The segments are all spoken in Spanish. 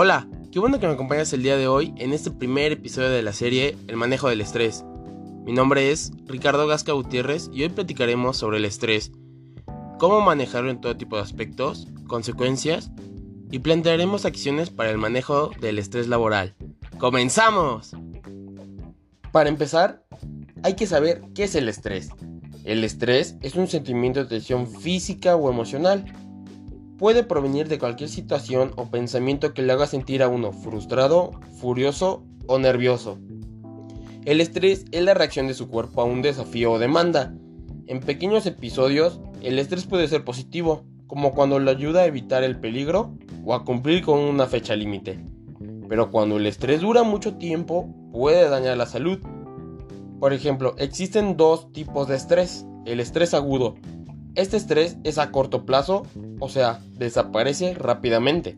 Hola, qué bueno que me acompañas el día de hoy en este primer episodio de la serie El manejo del estrés. Mi nombre es Ricardo Gasca Gutiérrez y hoy platicaremos sobre el estrés, cómo manejarlo en todo tipo de aspectos, consecuencias y plantearemos acciones para el manejo del estrés laboral. ¡Comenzamos! Para empezar, hay que saber qué es el estrés. El estrés es un sentimiento de tensión física o emocional. Puede provenir de cualquier situación o pensamiento que le haga sentir a uno frustrado, furioso o nervioso. El estrés es la reacción de su cuerpo a un desafío o demanda. En pequeños episodios, el estrés puede ser positivo, como cuando le ayuda a evitar el peligro o a cumplir con una fecha límite. Pero cuando el estrés dura mucho tiempo, puede dañar la salud. Por ejemplo, existen dos tipos de estrés. El estrés agudo. Este estrés es a corto plazo, o sea, desaparece rápidamente.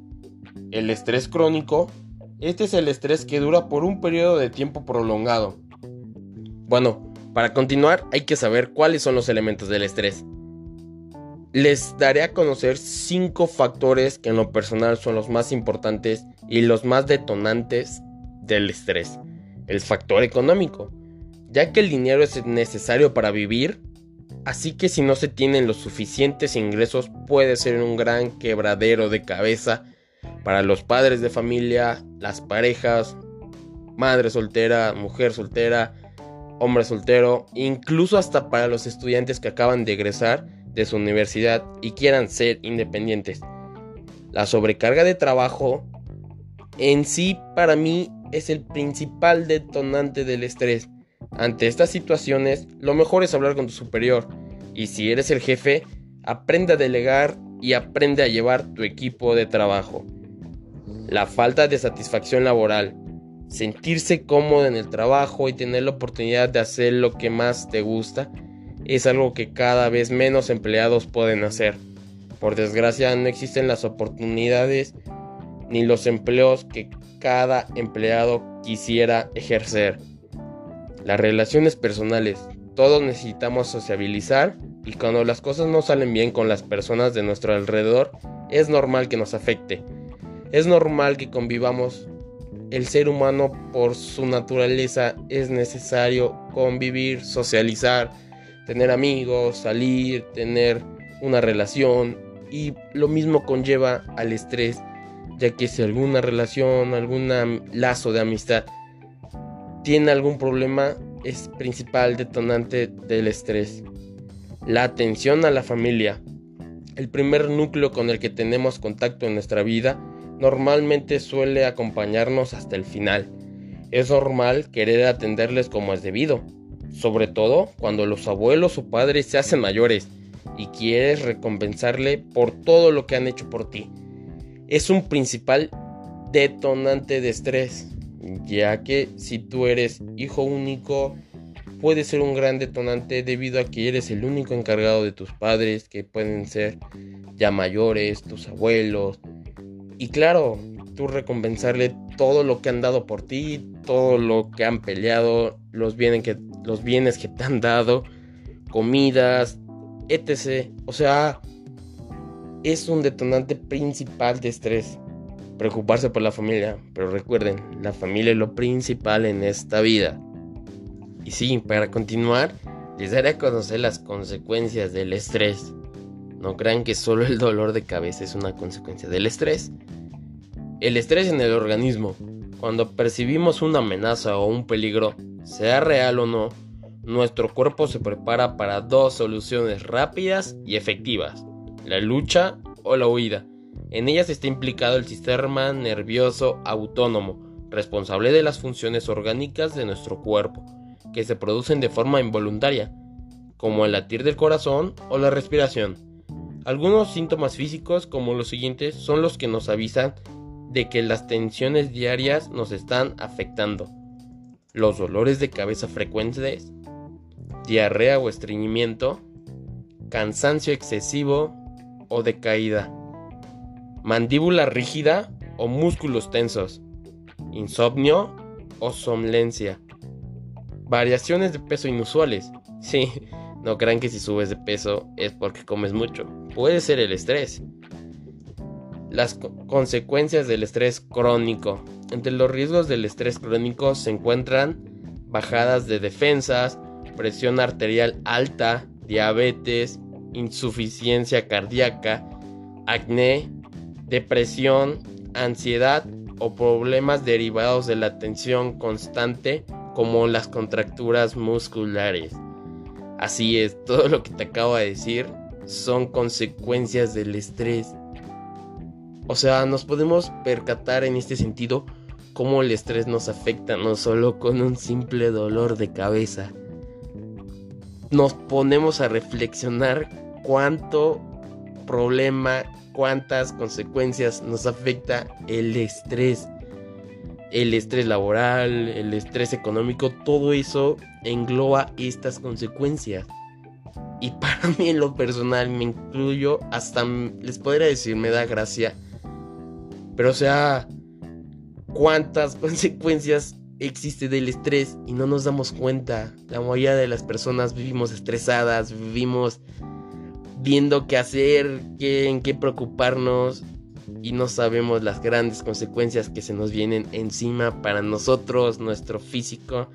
El estrés crónico. Este es el estrés que dura por un periodo de tiempo prolongado. Bueno, para continuar hay que saber cuáles son los elementos del estrés. Les daré a conocer 5 factores que en lo personal son los más importantes y los más detonantes del estrés. El factor económico ya que el dinero es necesario para vivir, así que si no se tienen los suficientes ingresos puede ser un gran quebradero de cabeza para los padres de familia, las parejas, madre soltera, mujer soltera, hombre soltero, incluso hasta para los estudiantes que acaban de egresar de su universidad y quieran ser independientes. La sobrecarga de trabajo en sí para mí es el principal detonante del estrés ante estas situaciones, lo mejor es hablar con tu superior y si eres el jefe, aprende a delegar y aprende a llevar tu equipo de trabajo. La falta de satisfacción laboral, sentirse cómodo en el trabajo y tener la oportunidad de hacer lo que más te gusta, es algo que cada vez menos empleados pueden hacer. Por desgracia no existen las oportunidades ni los empleos que cada empleado quisiera ejercer. Las relaciones personales. Todos necesitamos sociabilizar y cuando las cosas no salen bien con las personas de nuestro alrededor, es normal que nos afecte. Es normal que convivamos. El ser humano por su naturaleza es necesario convivir, socializar, tener amigos, salir, tener una relación y lo mismo conlleva al estrés, ya que si alguna relación, algún lazo de amistad tiene algún problema es principal detonante del estrés. La atención a la familia. El primer núcleo con el que tenemos contacto en nuestra vida normalmente suele acompañarnos hasta el final. Es normal querer atenderles como es debido, sobre todo cuando los abuelos o padres se hacen mayores y quieres recompensarle por todo lo que han hecho por ti. Es un principal detonante de estrés ya que si tú eres hijo único, puede ser un gran detonante debido a que eres el único encargado de tus padres, que pueden ser ya mayores, tus abuelos. Y claro, tú recompensarle todo lo que han dado por ti, todo lo que han peleado, los bienes que, los bienes que te han dado, comidas, etc. O sea, es un detonante principal de estrés preocuparse por la familia, pero recuerden, la familia es lo principal en esta vida. Y sí, para continuar, les daré a conocer las consecuencias del estrés. No crean que solo el dolor de cabeza es una consecuencia del estrés. El estrés en el organismo. Cuando percibimos una amenaza o un peligro, sea real o no, nuestro cuerpo se prepara para dos soluciones rápidas y efectivas, la lucha o la huida. En ellas está implicado el sistema nervioso autónomo, responsable de las funciones orgánicas de nuestro cuerpo, que se producen de forma involuntaria, como el latir del corazón o la respiración. Algunos síntomas físicos como los siguientes son los que nos avisan de que las tensiones diarias nos están afectando. Los dolores de cabeza frecuentes, diarrea o estreñimiento, cansancio excesivo o decaída mandíbula rígida o músculos tensos, insomnio o somnolencia, variaciones de peso inusuales. Sí, no crean que si subes de peso es porque comes mucho, puede ser el estrés. Las consecuencias del estrés crónico. Entre los riesgos del estrés crónico se encuentran bajadas de defensas, presión arterial alta, diabetes, insuficiencia cardíaca, acné, depresión, ansiedad o problemas derivados de la tensión constante como las contracturas musculares. Así es, todo lo que te acabo de decir son consecuencias del estrés. O sea, nos podemos percatar en este sentido cómo el estrés nos afecta no solo con un simple dolor de cabeza. Nos ponemos a reflexionar cuánto problema, cuántas consecuencias nos afecta el estrés. El estrés laboral, el estrés económico, todo eso engloba estas consecuencias. Y para mí en lo personal me incluyo, hasta les podría decir, me da gracia. Pero o sea, cuántas consecuencias existe del estrés y no nos damos cuenta. La mayoría de las personas vivimos estresadas, vivimos viendo qué hacer, qué, en qué preocuparnos y no sabemos las grandes consecuencias que se nos vienen encima para nosotros, nuestro físico.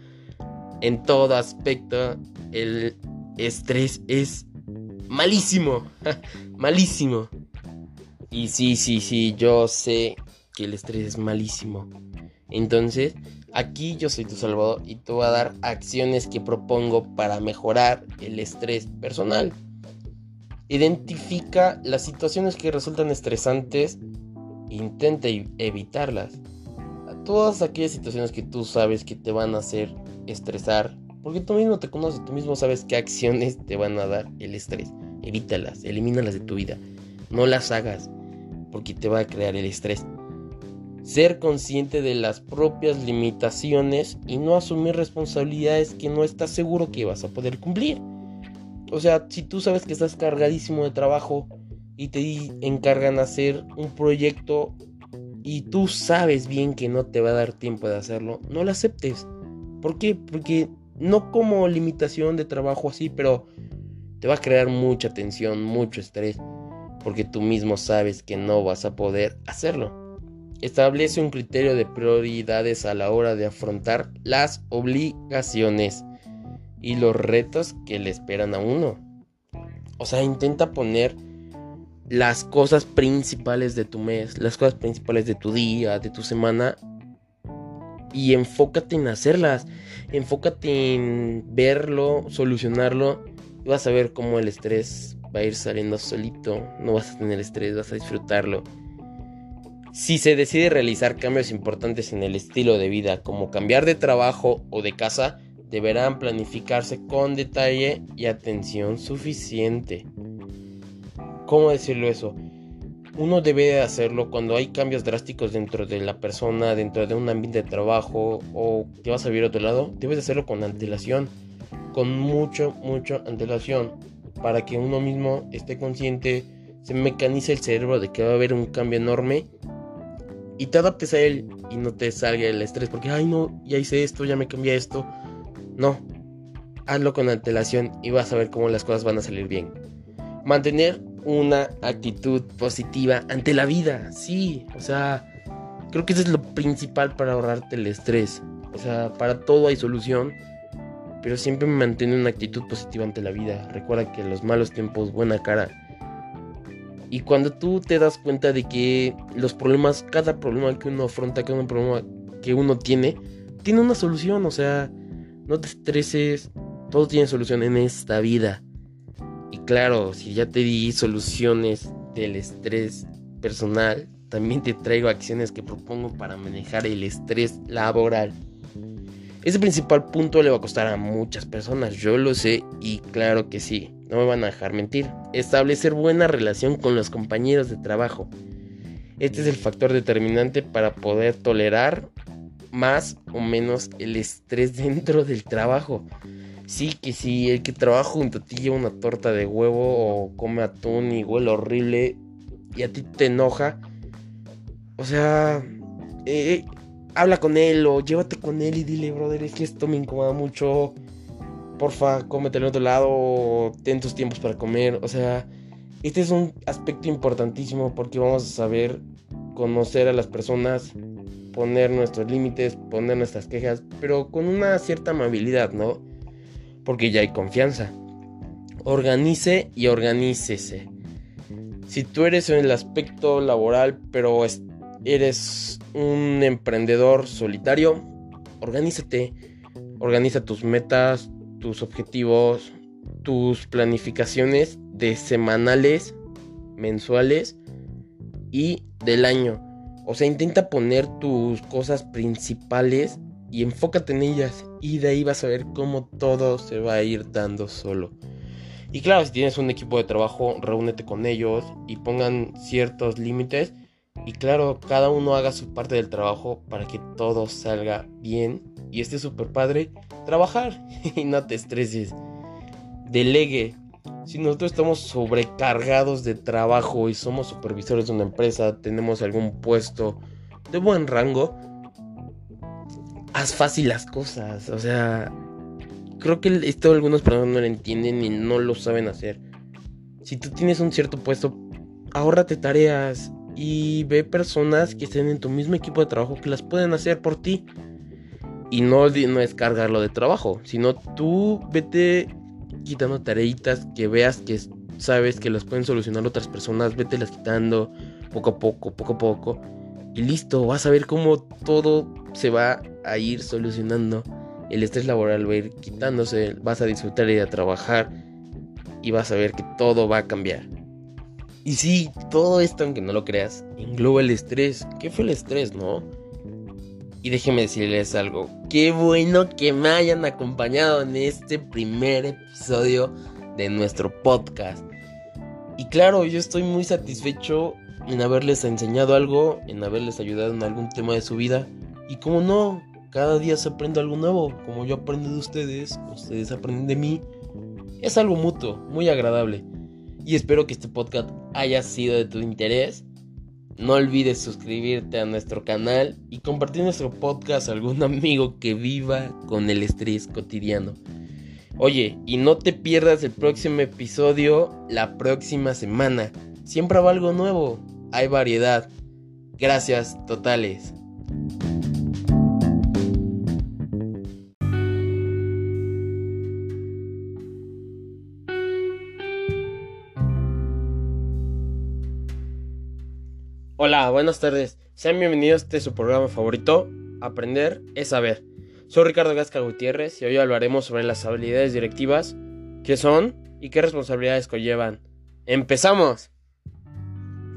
En todo aspecto, el estrés es malísimo, malísimo. Y sí, sí, sí, yo sé que el estrés es malísimo. Entonces, aquí yo soy tu salvador y te voy a dar acciones que propongo para mejorar el estrés personal. Identifica las situaciones que resultan estresantes intenta evitarlas. Todas aquellas situaciones que tú sabes que te van a hacer estresar, porque tú mismo te conoces, tú mismo sabes qué acciones te van a dar el estrés. Evítalas, elimínalas de tu vida. No las hagas, porque te va a crear el estrés ser consciente de las propias limitaciones y no asumir responsabilidades que no estás seguro que vas a poder cumplir. O sea, si tú sabes que estás cargadísimo de trabajo y te encargan hacer un proyecto y tú sabes bien que no te va a dar tiempo de hacerlo, no lo aceptes. ¿Por qué? Porque no como limitación de trabajo así, pero te va a crear mucha tensión, mucho estrés, porque tú mismo sabes que no vas a poder hacerlo. Establece un criterio de prioridades a la hora de afrontar las obligaciones y los retos que le esperan a uno. O sea, intenta poner las cosas principales de tu mes, las cosas principales de tu día, de tu semana y enfócate en hacerlas. Enfócate en verlo, solucionarlo y vas a ver cómo el estrés va a ir saliendo solito. No vas a tener estrés, vas a disfrutarlo. Si se decide realizar cambios importantes en el estilo de vida, como cambiar de trabajo o de casa, deberán planificarse con detalle y atención suficiente. ¿Cómo decirlo eso? Uno debe hacerlo cuando hay cambios drásticos dentro de la persona, dentro de un ambiente de trabajo o que vas a vivir a otro lado. Debes hacerlo con antelación, con mucho, mucho antelación, para que uno mismo esté consciente, se mecanice el cerebro de que va a haber un cambio enorme y te adaptes a él y no te salga el estrés porque, ay no, ya hice esto, ya me cambié esto. No, hazlo con antelación y vas a ver cómo las cosas van a salir bien. Mantener una actitud positiva ante la vida, sí, o sea, creo que eso es lo principal para ahorrarte el estrés. O sea, para todo hay solución, pero siempre mantener una actitud positiva ante la vida. Recuerda que los malos tiempos, buena cara y cuando tú te das cuenta de que los problemas, cada problema que uno afronta, cada problema que uno tiene, tiene una solución. O sea, no te estreses, todo tiene solución en esta vida. Y claro, si ya te di soluciones del estrés personal, también te traigo acciones que propongo para manejar el estrés laboral. Ese principal punto le va a costar a muchas personas, yo lo sé y claro que sí, no me van a dejar mentir. Establecer buena relación con los compañeros de trabajo. Este es el factor determinante para poder tolerar más o menos el estrés dentro del trabajo. Sí, que si el que trabaja junto a ti lleva una torta de huevo o come atún y huele horrible y a ti te enoja, o sea, eh, habla con él o llévate con él y dile, brother, es que esto me incomoda mucho. Porfa, cómete al otro lado, ten tus tiempos para comer. O sea, Este es un aspecto importantísimo porque vamos a saber conocer a las personas, poner nuestros límites, poner nuestras quejas, pero con una cierta amabilidad, ¿no? Porque ya hay confianza. Organice y organícese. Si tú eres en el aspecto laboral, pero eres un emprendedor solitario, organízate. Organiza tus metas, tus objetivos, tus planificaciones de semanales, mensuales y del año. O sea, intenta poner tus cosas principales y enfócate en ellas. Y de ahí vas a ver cómo todo se va a ir dando solo. Y claro, si tienes un equipo de trabajo, reúnete con ellos y pongan ciertos límites. Y claro, cada uno haga su parte del trabajo para que todo salga bien. Y esté súper padre trabajar. y no te estreses. Delegue. Si nosotros estamos sobrecargados de trabajo y somos supervisores de una empresa, tenemos algún puesto de buen rango, haz fácil las cosas. O sea, creo que esto algunas personas no lo entienden y no lo saben hacer. Si tú tienes un cierto puesto, ahórrate tareas y ve personas que estén en tu mismo equipo de trabajo que las pueden hacer por ti. Y no, no es cargarlo de trabajo, sino tú vete quitando tareitas que veas que sabes que las pueden solucionar otras personas, las quitando poco a poco, poco a poco. Y listo, vas a ver cómo todo se va a ir solucionando. El estrés laboral va a ir quitándose, vas a disfrutar y a trabajar y vas a ver que todo va a cambiar. Y sí, todo esto, aunque no lo creas, engloba el estrés. ¿Qué fue el estrés, no? Y déjenme decirles algo. Qué bueno que me hayan acompañado en este primer episodio de nuestro podcast. Y claro, yo estoy muy satisfecho en haberles enseñado algo, en haberles ayudado en algún tema de su vida. Y como no, cada día se aprende algo nuevo. Como yo aprendo de ustedes, ustedes aprenden de mí. Es algo mutuo, muy agradable. Y espero que este podcast haya sido de tu interés no olvides suscribirte a nuestro canal y compartir nuestro podcast a algún amigo que viva con el estrés cotidiano. Oye, y no te pierdas el próximo episodio la próxima semana. Siempre habrá algo nuevo, hay variedad. Gracias totales. Hola, buenas tardes. Sean bienvenidos a este su programa favorito, Aprender es Saber. Soy Ricardo Gasca Gutiérrez y hoy hablaremos sobre las habilidades directivas, qué son y qué responsabilidades conllevan. ¡Empezamos!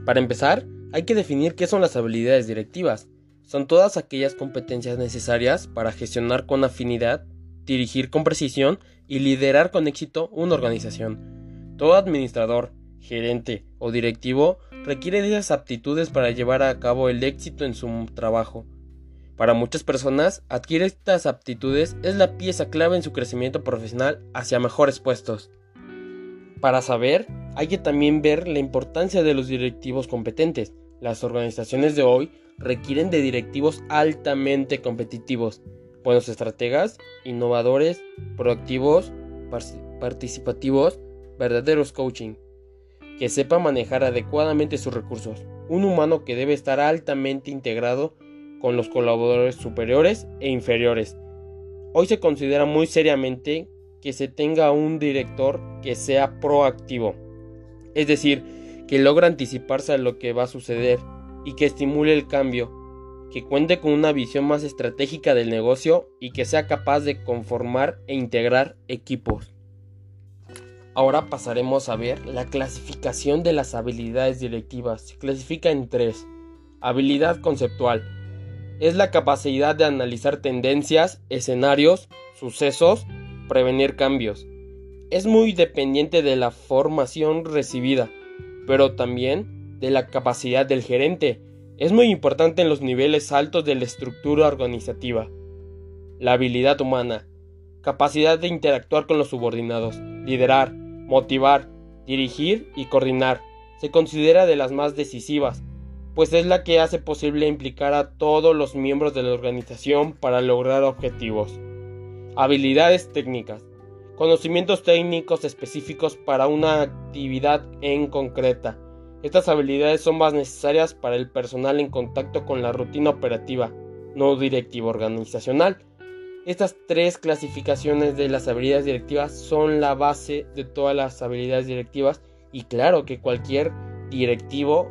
Para empezar, hay que definir qué son las habilidades directivas. Son todas aquellas competencias necesarias para gestionar con afinidad, dirigir con precisión y liderar con éxito una organización. Todo administrador, gerente o directivo requiere de esas aptitudes para llevar a cabo el éxito en su trabajo. Para muchas personas, adquirir estas aptitudes es la pieza clave en su crecimiento profesional hacia mejores puestos. Para saber, hay que también ver la importancia de los directivos competentes. Las organizaciones de hoy requieren de directivos altamente competitivos, buenos estrategas, innovadores, proactivos, participativos, verdaderos coaching que sepa manejar adecuadamente sus recursos, un humano que debe estar altamente integrado con los colaboradores superiores e inferiores. Hoy se considera muy seriamente que se tenga un director que sea proactivo, es decir, que logra anticiparse a lo que va a suceder y que estimule el cambio, que cuente con una visión más estratégica del negocio y que sea capaz de conformar e integrar equipos. Ahora pasaremos a ver la clasificación de las habilidades directivas. Se clasifica en tres. Habilidad conceptual. Es la capacidad de analizar tendencias, escenarios, sucesos, prevenir cambios. Es muy dependiente de la formación recibida, pero también de la capacidad del gerente. Es muy importante en los niveles altos de la estructura organizativa. La habilidad humana. Capacidad de interactuar con los subordinados, liderar, motivar, dirigir y coordinar. Se considera de las más decisivas, pues es la que hace posible implicar a todos los miembros de la organización para lograr objetivos. Habilidades técnicas. conocimientos técnicos específicos para una actividad en concreta. Estas habilidades son más necesarias para el personal en contacto con la rutina operativa, no directiva organizacional. Estas tres clasificaciones de las habilidades directivas son la base de todas las habilidades directivas y claro que cualquier directivo,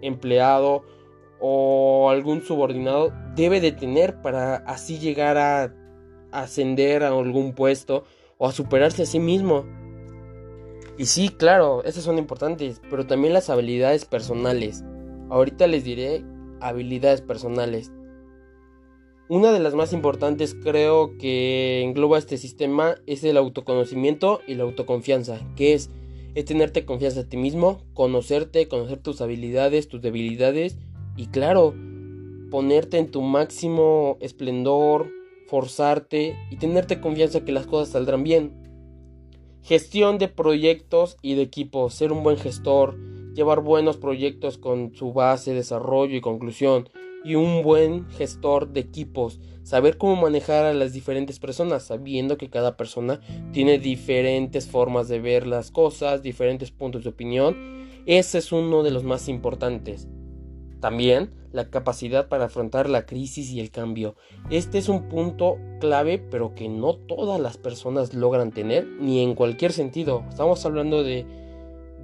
empleado o algún subordinado debe de tener para así llegar a ascender a algún puesto o a superarse a sí mismo. Y sí, claro, esas son importantes, pero también las habilidades personales. Ahorita les diré habilidades personales. Una de las más importantes creo que engloba este sistema es el autoconocimiento y la autoconfianza, que es, tenerte confianza a ti mismo, conocerte, conocer tus habilidades, tus debilidades y claro, ponerte en tu máximo esplendor, forzarte y tenerte confianza que las cosas saldrán bien. Gestión de proyectos y de equipos, ser un buen gestor, llevar buenos proyectos con su base, desarrollo y conclusión, y un buen gestor de equipos, saber cómo manejar a las diferentes personas, sabiendo que cada persona tiene diferentes formas de ver las cosas, diferentes puntos de opinión, ese es uno de los más importantes. También la capacidad para afrontar la crisis y el cambio. Este es un punto clave, pero que no todas las personas logran tener, ni en cualquier sentido. Estamos hablando de,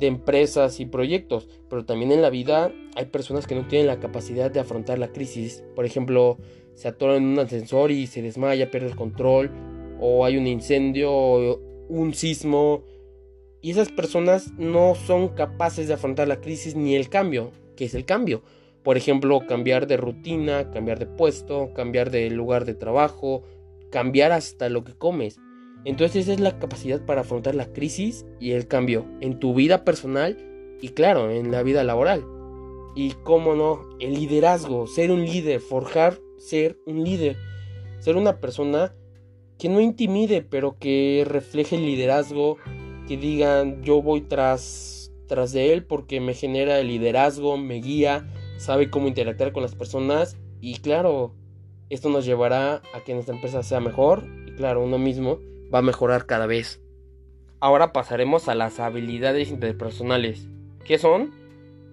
de empresas y proyectos, pero también en la vida hay personas que no tienen la capacidad de afrontar la crisis. Por ejemplo, se atoran en un ascensor y se desmaya, pierde el control, o hay un incendio, o un sismo. Y esas personas no son capaces de afrontar la crisis ni el cambio, que es el cambio. Por ejemplo, cambiar de rutina, cambiar de puesto, cambiar de lugar de trabajo, cambiar hasta lo que comes. Entonces esa es la capacidad para afrontar la crisis y el cambio en tu vida personal y claro, en la vida laboral. Y cómo no, el liderazgo, ser un líder, forjar ser un líder, ser una persona que no intimide, pero que refleje el liderazgo, que digan yo voy tras tras de él porque me genera el liderazgo, me guía, sabe cómo interactuar con las personas y claro, esto nos llevará a que nuestra empresa sea mejor y claro, uno mismo va a mejorar cada vez. Ahora pasaremos a las habilidades interpersonales. ¿Qué son?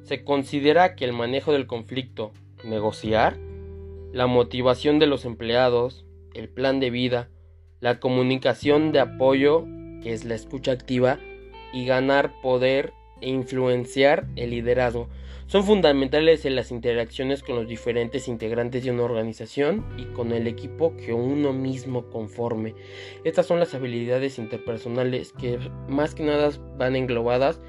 Se considera que el manejo del conflicto, negociar, la motivación de los empleados, el plan de vida, la comunicación de apoyo, que es la escucha activa, y ganar poder e influenciar el liderazgo son fundamentales en las interacciones con los diferentes integrantes de una organización y con el equipo que uno mismo conforme. Estas son las habilidades interpersonales que más que nada van englobadas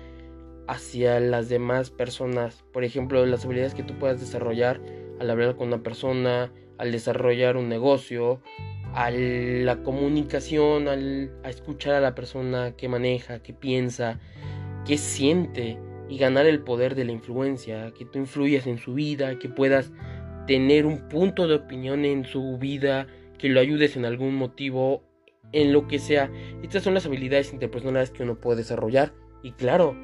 hacia las demás personas. Por ejemplo, las habilidades que tú puedas desarrollar al hablar con una persona, al desarrollar un negocio, a la comunicación, al, a escuchar a la persona que maneja, que piensa, que siente y ganar el poder de la influencia, que tú influyas en su vida, que puedas tener un punto de opinión en su vida, que lo ayudes en algún motivo, en lo que sea. Estas son las habilidades interpersonales que uno puede desarrollar. Y claro,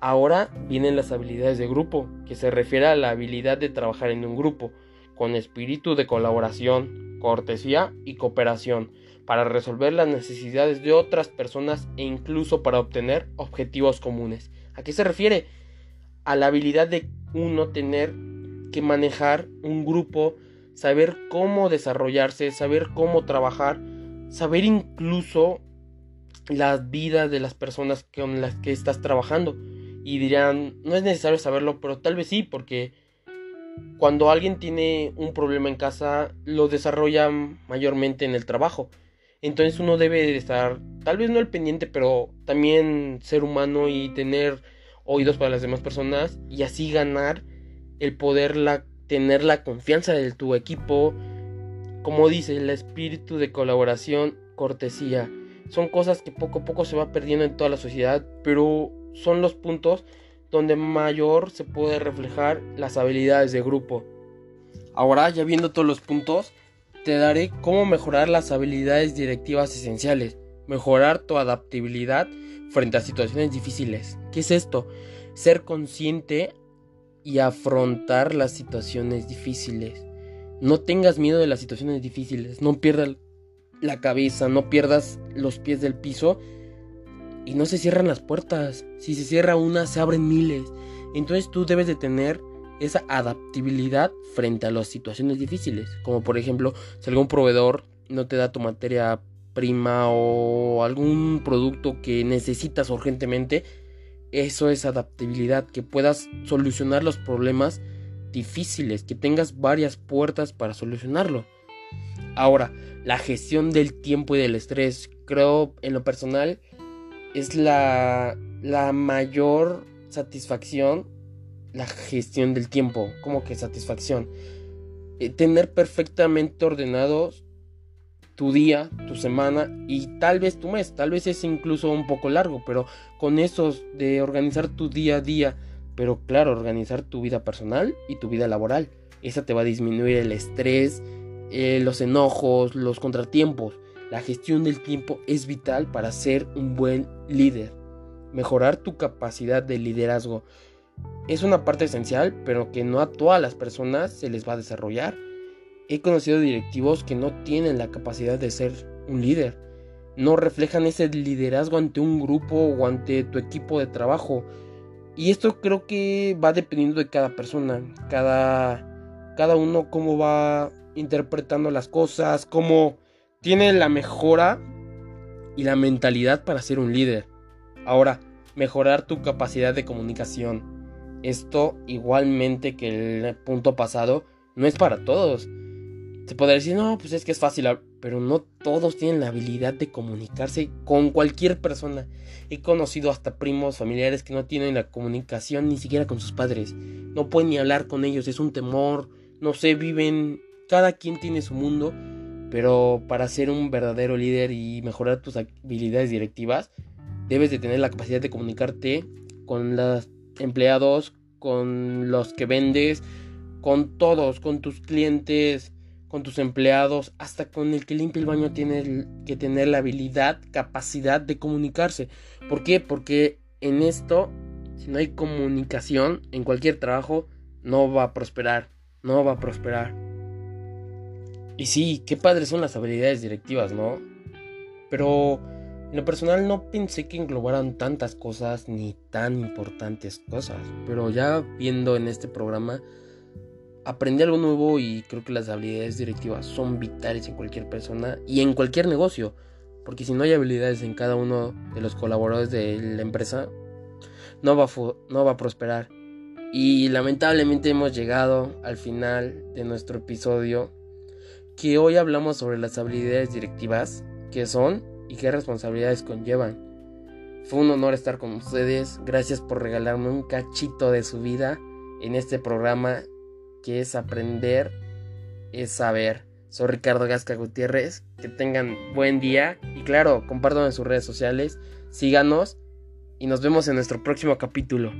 ahora vienen las habilidades de grupo, que se refiere a la habilidad de trabajar en un grupo, con espíritu de colaboración, cortesía y cooperación, para resolver las necesidades de otras personas e incluso para obtener objetivos comunes. ¿A qué se refiere? A la habilidad de uno tener que manejar un grupo, saber cómo desarrollarse, saber cómo trabajar, saber incluso las vidas de las personas con las que estás trabajando. Y dirán, no es necesario saberlo, pero tal vez sí, porque cuando alguien tiene un problema en casa, lo desarrolla mayormente en el trabajo. Entonces uno debe estar, tal vez no el pendiente, pero también ser humano y tener oídos para las demás personas y así ganar el poder la, tener la confianza de tu equipo. Como dice, el espíritu de colaboración, cortesía. Son cosas que poco a poco se va perdiendo en toda la sociedad, pero son los puntos donde mayor se puede reflejar las habilidades de grupo. Ahora, ya viendo todos los puntos, te daré cómo mejorar las habilidades directivas esenciales, mejorar tu adaptabilidad frente a situaciones difíciles. ¿Qué es esto? Ser consciente y afrontar las situaciones difíciles. No tengas miedo de las situaciones difíciles, no pierdas la cabeza, no pierdas los pies del piso y no se cierran las puertas. Si se cierra una, se abren miles. Entonces tú debes de tener esa adaptabilidad frente a las situaciones difíciles. Como por ejemplo, si algún proveedor no te da tu materia prima o algún producto que necesitas urgentemente, eso es adaptabilidad, que puedas solucionar los problemas difíciles, que tengas varias puertas para solucionarlo. Ahora, la gestión del tiempo y del estrés, creo en lo personal, es la, la mayor satisfacción, la gestión del tiempo, como que satisfacción. Eh, tener perfectamente ordenados tu día, tu semana y tal vez tu mes, tal vez es incluso un poco largo, pero con esos de organizar tu día a día, pero claro, organizar tu vida personal y tu vida laboral, esa te va a disminuir el estrés, eh, los enojos, los contratiempos. La gestión del tiempo es vital para ser un buen líder. Mejorar tu capacidad de liderazgo es una parte esencial, pero que no a todas las personas se les va a desarrollar. He conocido directivos que no tienen la capacidad de ser un líder. No reflejan ese liderazgo ante un grupo o ante tu equipo de trabajo. Y esto creo que va dependiendo de cada persona. Cada, cada uno cómo va interpretando las cosas, cómo tiene la mejora y la mentalidad para ser un líder. Ahora, mejorar tu capacidad de comunicación. Esto, igualmente que el punto pasado, no es para todos. Se podría decir, no, pues es que es fácil, pero no todos tienen la habilidad de comunicarse con cualquier persona. He conocido hasta primos, familiares que no tienen la comunicación ni siquiera con sus padres. No pueden ni hablar con ellos, es un temor, no sé, viven cada quien tiene su mundo, pero para ser un verdadero líder y mejorar tus habilidades directivas, debes de tener la capacidad de comunicarte con los empleados, con los que vendes, con todos, con tus clientes, con tus empleados, hasta con el que limpia el baño tiene que tener la habilidad, capacidad de comunicarse. ¿Por qué? Porque en esto, si no hay comunicación en cualquier trabajo, no va a prosperar, no va a prosperar. Y sí, qué padres son las habilidades directivas, ¿no? Pero en lo personal no pensé que englobaran tantas cosas ni tan importantes cosas. Pero ya viendo en este programa, aprendí algo nuevo y creo que las habilidades directivas son vitales en cualquier persona y en cualquier negocio. Porque si no hay habilidades en cada uno de los colaboradores de la empresa, no va no va a prosperar. Y lamentablemente hemos llegado al final de nuestro episodio que hoy hablamos sobre las habilidades directivas, qué son y qué responsabilidades conllevan. Fue un honor estar con ustedes, gracias por regalarme un cachito de su vida en este programa que es aprender, es saber. Soy Ricardo Gasca Gutiérrez, que tengan buen día y claro, compartan en sus redes sociales, síganos y nos vemos en nuestro próximo capítulo.